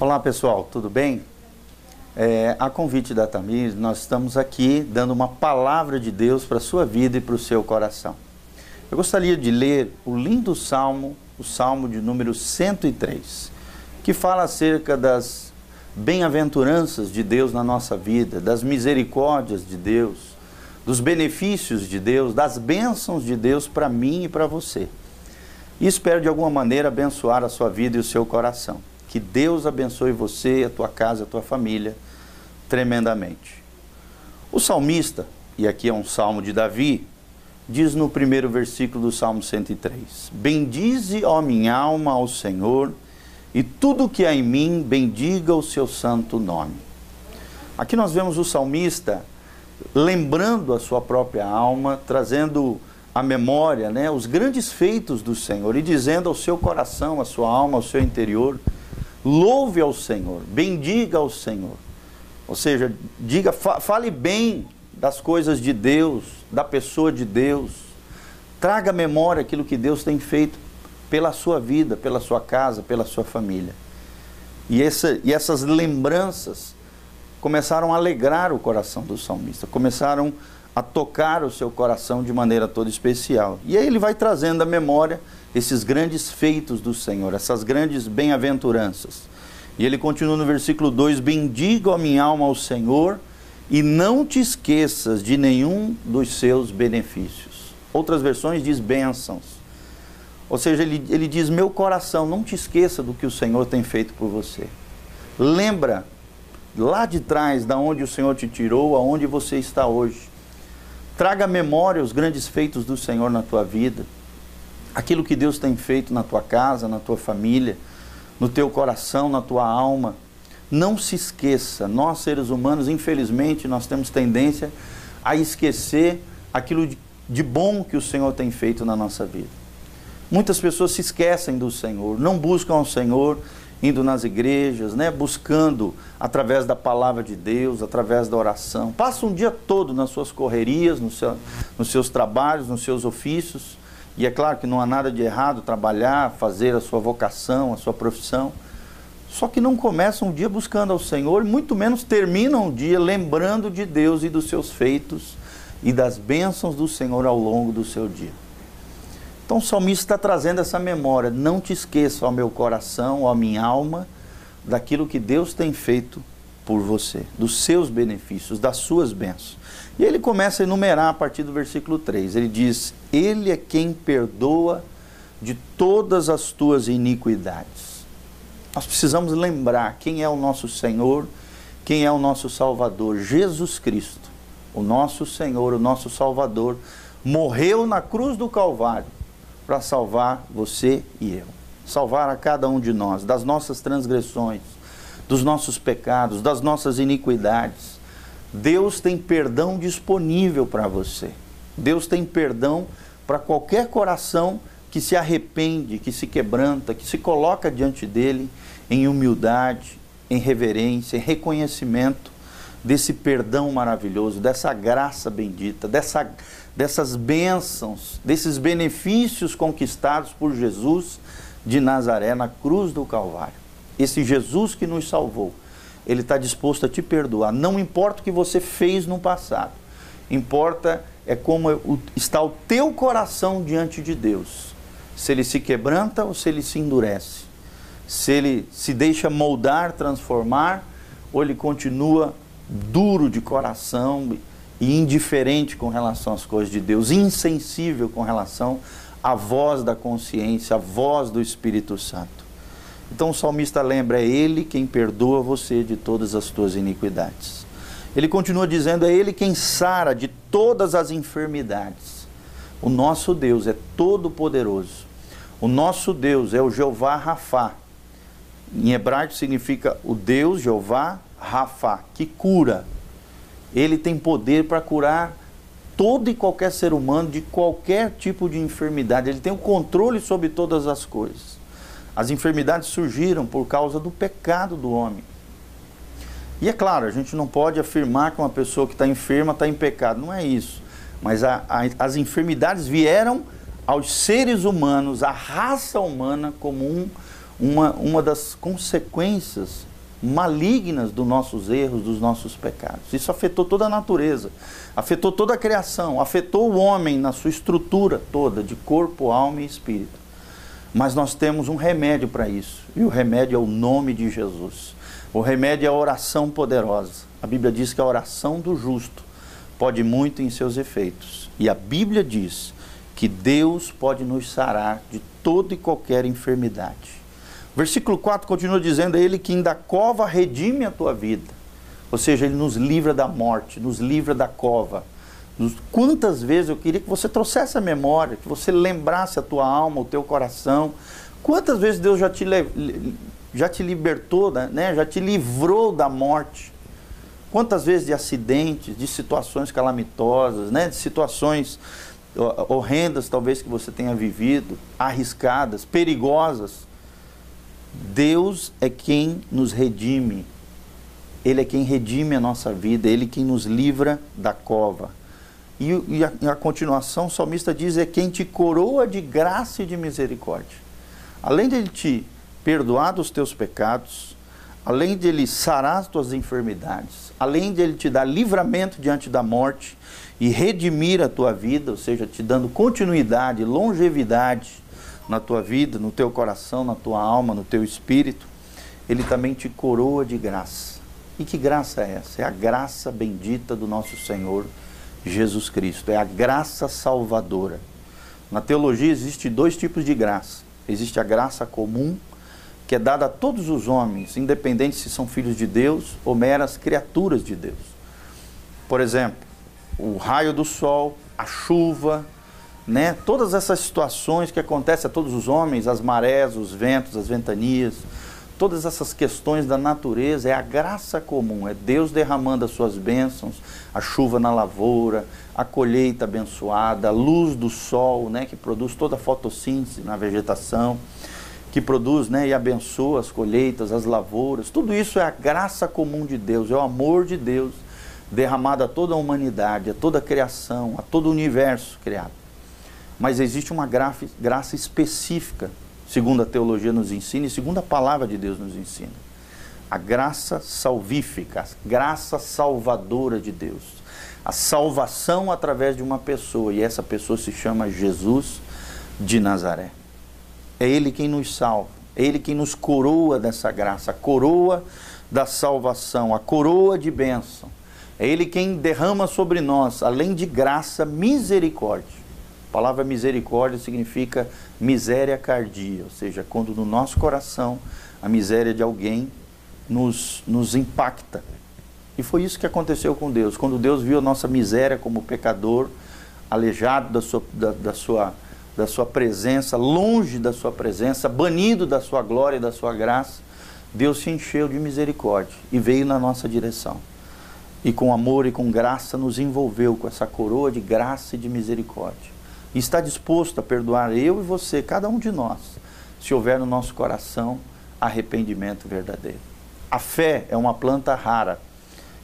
Olá pessoal, tudo bem? É, a convite da Tamir, nós estamos aqui dando uma palavra de Deus para a sua vida e para o seu coração. Eu gostaria de ler o lindo salmo, o salmo de número 103, que fala acerca das bem-aventuranças de Deus na nossa vida, das misericórdias de Deus, dos benefícios de Deus, das bênçãos de Deus para mim e para você. E espero de alguma maneira abençoar a sua vida e o seu coração. Que Deus abençoe você, a tua casa, a tua família tremendamente. O salmista, e aqui é um salmo de Davi, diz no primeiro versículo do Salmo 103: Bendize, ó minha alma, ao Senhor, e tudo que há em mim, bendiga o seu santo nome. Aqui nós vemos o salmista lembrando a sua própria alma, trazendo à memória né, os grandes feitos do Senhor e dizendo ao seu coração, à sua alma, ao seu interior, Louve ao Senhor, bendiga ao Senhor. Ou seja, diga, fale bem das coisas de Deus, da pessoa de Deus. Traga à memória aquilo que Deus tem feito pela sua vida, pela sua casa, pela sua família. E, essa, e essas lembranças começaram a alegrar o coração do salmista, começaram a tocar o seu coração de maneira toda especial. E aí ele vai trazendo à memória esses grandes feitos do Senhor, essas grandes bem-aventuranças. E ele continua no versículo 2: Bendiga a minha alma ao Senhor e não te esqueças de nenhum dos seus benefícios. Outras versões diz bênçãos. Ou seja, ele, ele diz: Meu coração, não te esqueça do que o Senhor tem feito por você. Lembra lá de trás, da onde o Senhor te tirou, aonde você está hoje. Traga à memória os grandes feitos do Senhor na tua vida aquilo que Deus tem feito na tua casa, na tua família, no teu coração, na tua alma. Não se esqueça, nós seres humanos, infelizmente, nós temos tendência a esquecer aquilo de, bom que o Senhor tem feito na nossa vida. Muitas pessoas se esquecem do Senhor, não buscam ao Senhor indo nas igrejas, né, buscando através da palavra de Deus, através da oração. Passa um dia todo nas suas correrias, no seu, nos seus trabalhos, nos seus ofícios, e é claro que não há nada de errado trabalhar, fazer a sua vocação, a sua profissão. Só que não começam um dia buscando ao Senhor, muito menos terminam um dia lembrando de Deus e dos seus feitos e das bênçãos do Senhor ao longo do seu dia. Então o salmista está trazendo essa memória. Não te esqueça, ó meu coração, ó minha alma, daquilo que Deus tem feito por você, dos seus benefícios, das suas bênçãos. E ele começa a enumerar a partir do versículo 3. Ele diz: Ele é quem perdoa de todas as tuas iniquidades. Nós precisamos lembrar quem é o nosso Senhor, quem é o nosso Salvador, Jesus Cristo, o nosso Senhor, o nosso Salvador, morreu na cruz do Calvário para salvar você e eu, salvar a cada um de nós das nossas transgressões, dos nossos pecados, das nossas iniquidades. Deus tem perdão disponível para você. Deus tem perdão para qualquer coração que se arrepende, que se quebranta, que se coloca diante dele em humildade, em reverência, em reconhecimento desse perdão maravilhoso, dessa graça bendita, dessa, dessas bênçãos, desses benefícios conquistados por Jesus de Nazaré na cruz do Calvário. Esse Jesus que nos salvou ele está disposto a te perdoar. Não importa o que você fez no passado, importa é como está o teu coração diante de Deus. Se ele se quebranta ou se ele se endurece. Se ele se deixa moldar, transformar, ou ele continua duro de coração e indiferente com relação às coisas de Deus, insensível com relação à voz da consciência, à voz do Espírito Santo. Então o salmista lembra: é Ele quem perdoa você de todas as tuas iniquidades. Ele continua dizendo: é Ele quem sara de todas as enfermidades. O nosso Deus é todo-poderoso. O nosso Deus é o Jeová Rafá. Em hebraico significa o Deus Jeová Rafá, que cura. Ele tem poder para curar todo e qualquer ser humano de qualquer tipo de enfermidade. Ele tem o controle sobre todas as coisas. As enfermidades surgiram por causa do pecado do homem. E é claro, a gente não pode afirmar que uma pessoa que está enferma está em pecado, não é isso. Mas a, a, as enfermidades vieram aos seres humanos, à raça humana, como um, uma, uma das consequências malignas dos nossos erros, dos nossos pecados. Isso afetou toda a natureza, afetou toda a criação, afetou o homem na sua estrutura toda, de corpo, alma e espírito. Mas nós temos um remédio para isso, e o remédio é o nome de Jesus. O remédio é a oração poderosa. A Bíblia diz que a oração do justo pode muito em seus efeitos. E a Bíblia diz que Deus pode nos sarar de toda e qualquer enfermidade. Versículo 4 continua dizendo: é Ele que da cova redime a tua vida. Ou seja, Ele nos livra da morte, nos livra da cova. Quantas vezes eu queria que você trouxesse a memória, que você lembrasse a tua alma, o teu coração. Quantas vezes Deus já te, já te libertou, né? já te livrou da morte. Quantas vezes de acidentes, de situações calamitosas, né? de situações horrendas talvez que você tenha vivido, arriscadas, perigosas. Deus é quem nos redime. Ele é quem redime a nossa vida, Ele é quem nos livra da cova. E, e, a, e a continuação, o salmista diz: é quem te coroa de graça e de misericórdia. Além de Ele te perdoar dos teus pecados, além de Ele sarar as tuas enfermidades, além de Ele te dar livramento diante da morte e redimir a tua vida, ou seja, te dando continuidade, longevidade na tua vida, no teu coração, na tua alma, no teu espírito, Ele também te coroa de graça. E que graça é essa? É a graça bendita do nosso Senhor Jesus Cristo. É a graça salvadora. Na teologia existe dois tipos de graça. Existe a graça comum, que é dada a todos os homens, independente se são filhos de Deus ou meras criaturas de Deus. Por exemplo, o raio do sol, a chuva, né? Todas essas situações que acontecem a todos os homens, as marés, os ventos, as ventanias, todas essas questões da natureza é a graça comum, é Deus derramando as suas bênçãos, a chuva na lavoura, a colheita abençoada, a luz do sol, né, que produz toda a fotossíntese na vegetação, que produz, né, e abençoa as colheitas, as lavouras. Tudo isso é a graça comum de Deus, é o amor de Deus derramado a toda a humanidade, a toda a criação, a todo o universo criado. Mas existe uma graça específica, segundo a teologia nos ensina e segundo a palavra de Deus nos ensina. A graça salvífica, a graça salvadora de Deus. A salvação através de uma pessoa, e essa pessoa se chama Jesus de Nazaré. É Ele quem nos salva, é Ele quem nos coroa dessa graça, a coroa da salvação, a coroa de bênção. É Ele quem derrama sobre nós, além de graça, misericórdia. A palavra misericórdia significa miséria cardia, ou seja, quando no nosso coração a miséria de alguém nos, nos impacta. E foi isso que aconteceu com Deus. Quando Deus viu a nossa miséria como pecador, aleijado da sua, da, da sua, da sua presença, longe da sua presença, banido da sua glória e da sua graça, Deus se encheu de misericórdia e veio na nossa direção. E com amor e com graça nos envolveu com essa coroa de graça e de misericórdia e está disposto a perdoar eu e você, cada um de nós, se houver no nosso coração arrependimento verdadeiro. A fé é uma planta rara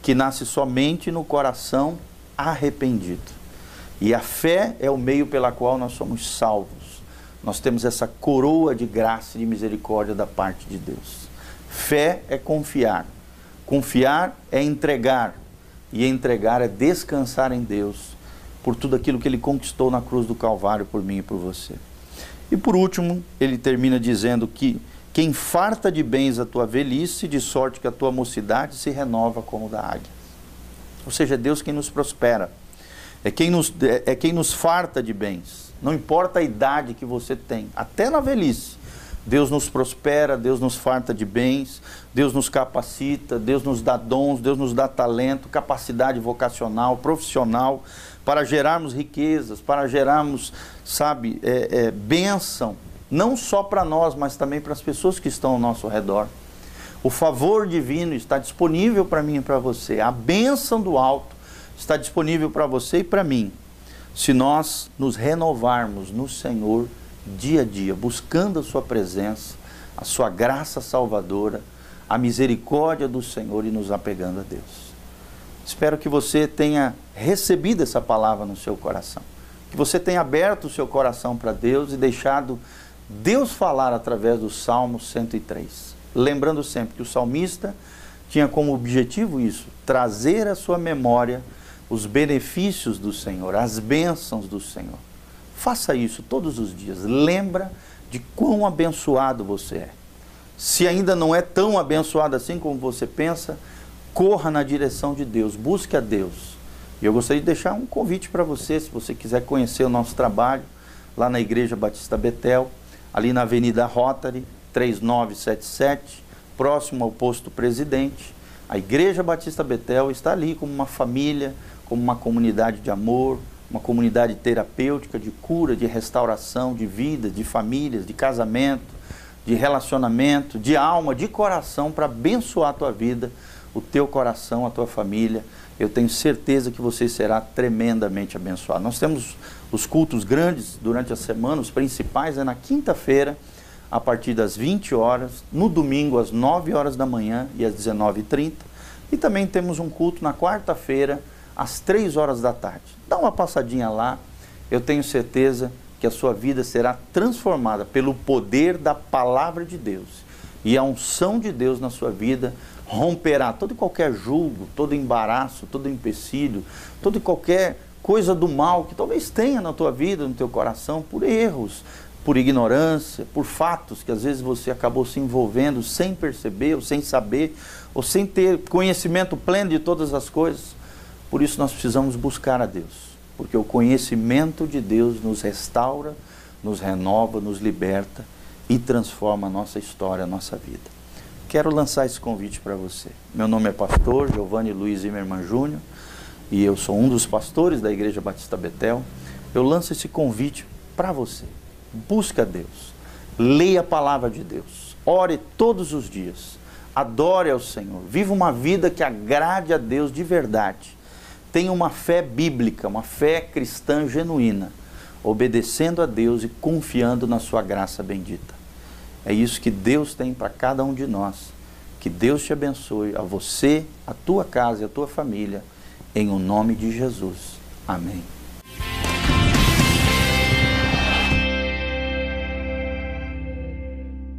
que nasce somente no coração arrependido. E a fé é o meio pela qual nós somos salvos. Nós temos essa coroa de graça e de misericórdia da parte de Deus. Fé é confiar. Confiar é entregar. E entregar é descansar em Deus por tudo aquilo que ele conquistou na cruz do Calvário por mim e por você. E por último, ele termina dizendo que quem farta de bens a tua velhice, de sorte que a tua mocidade se renova como da águia. Ou seja, é Deus quem nos prospera, é quem nos, é, é quem nos farta de bens. Não importa a idade que você tem, até na velhice. Deus nos prospera, Deus nos farta de bens, Deus nos capacita, Deus nos dá dons, Deus nos dá talento, capacidade vocacional, profissional, para gerarmos riquezas, para gerarmos, sabe, é, é, bênção, não só para nós, mas também para as pessoas que estão ao nosso redor. O favor divino está disponível para mim e para você. A bênção do alto está disponível para você e para mim. Se nós nos renovarmos no Senhor dia a dia, buscando a Sua presença, a Sua graça salvadora, a misericórdia do Senhor e nos apegando a Deus. Espero que você tenha recebido essa palavra no seu coração. Que você tenha aberto o seu coração para Deus e deixado Deus falar através do Salmo 103. lembrando sempre que o salmista tinha como objetivo isso, trazer à sua memória os benefícios do Senhor, as bênçãos do Senhor. Faça isso todos os dias. Lembra de quão abençoado você é. Se ainda não é tão abençoado assim como você pensa, corra na direção de Deus, busque a Deus. E eu gostaria de deixar um convite para você, se você quiser conhecer o nosso trabalho, lá na Igreja Batista Betel, ali na Avenida Rotary, 3977, próximo ao posto presidente. A Igreja Batista Betel está ali como uma família, como uma comunidade de amor, uma comunidade terapêutica de cura, de restauração, de vida, de famílias, de casamento, de relacionamento, de alma, de coração para abençoar a tua vida, o teu coração, a tua família. Eu tenho certeza que você será tremendamente abençoado. Nós temos os cultos grandes durante a semana, os principais é na quinta-feira, a partir das 20 horas, no domingo às 9 horas da manhã e às 19h30. E também temos um culto na quarta-feira, às 3 horas da tarde. Dá uma passadinha lá, eu tenho certeza que a sua vida será transformada pelo poder da palavra de Deus. E a unção de Deus na sua vida romperá todo e qualquer julgo, todo embaraço, todo empecilho, todo e qualquer coisa do mal que talvez tenha na tua vida, no teu coração, por erros, por ignorância, por fatos que às vezes você acabou se envolvendo sem perceber, ou sem saber, ou sem ter conhecimento pleno de todas as coisas. Por isso nós precisamos buscar a Deus, porque o conhecimento de Deus nos restaura, nos renova, nos liberta e transforma a nossa história, a nossa vida. Quero lançar esse convite para você. Meu nome é pastor Giovanni Luiz Zimmermann Júnior e eu sou um dos pastores da Igreja Batista Betel. Eu lanço esse convite para você. Busca Deus. Leia a palavra de Deus. Ore todos os dias. Adore ao Senhor. Viva uma vida que agrade a Deus de verdade. Tenha uma fé bíblica, uma fé cristã genuína, obedecendo a Deus e confiando na sua graça bendita. É isso que Deus tem para cada um de nós. Que Deus te abençoe, a você, a tua casa e a tua família, em o nome de Jesus. Amém.